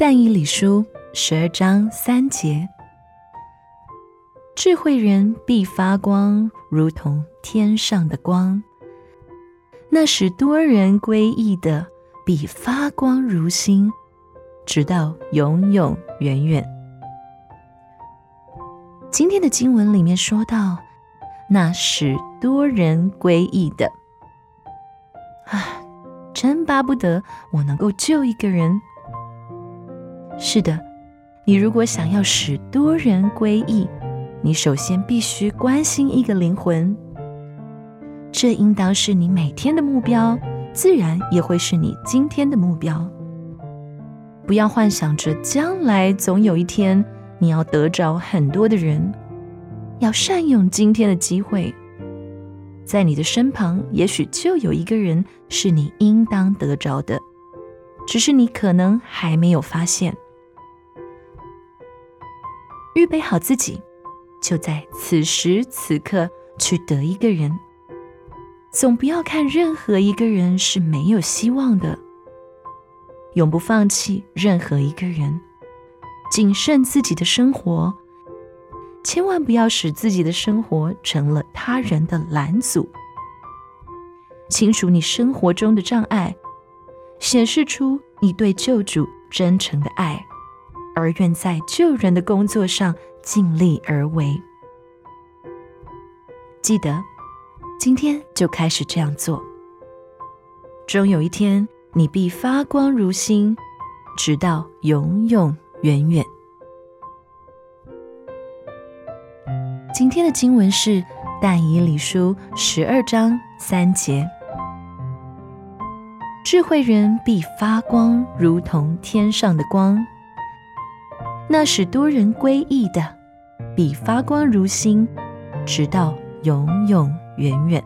但以理书十二章三节：智慧人必发光，如同天上的光；那使多人归义的，必发光如星，直到永永远远。今天的经文里面说到，那使多人归义的，啊，真巴不得我能够救一个人。是的，你如果想要使多人归义，你首先必须关心一个灵魂。这应当是你每天的目标，自然也会是你今天的目标。不要幻想着将来总有一天你要得着很多的人，要善用今天的机会。在你的身旁，也许就有一个人是你应当得着的，只是你可能还没有发现。预备好自己，就在此时此刻去得一个人。总不要看任何一个人是没有希望的，永不放弃任何一个人。谨慎自己的生活，千万不要使自己的生活成了他人的拦阻。清除你生活中的障碍，显示出你对救主真诚的爱。而愿在救人的工作上尽力而为。记得，今天就开始这样做。终有一天，你必发光如星，直到永永远远。今天的经文是《但以理书》十二章三节：智慧人必发光，如同天上的光。那使多人归义的，比发光如星，直到永永远远。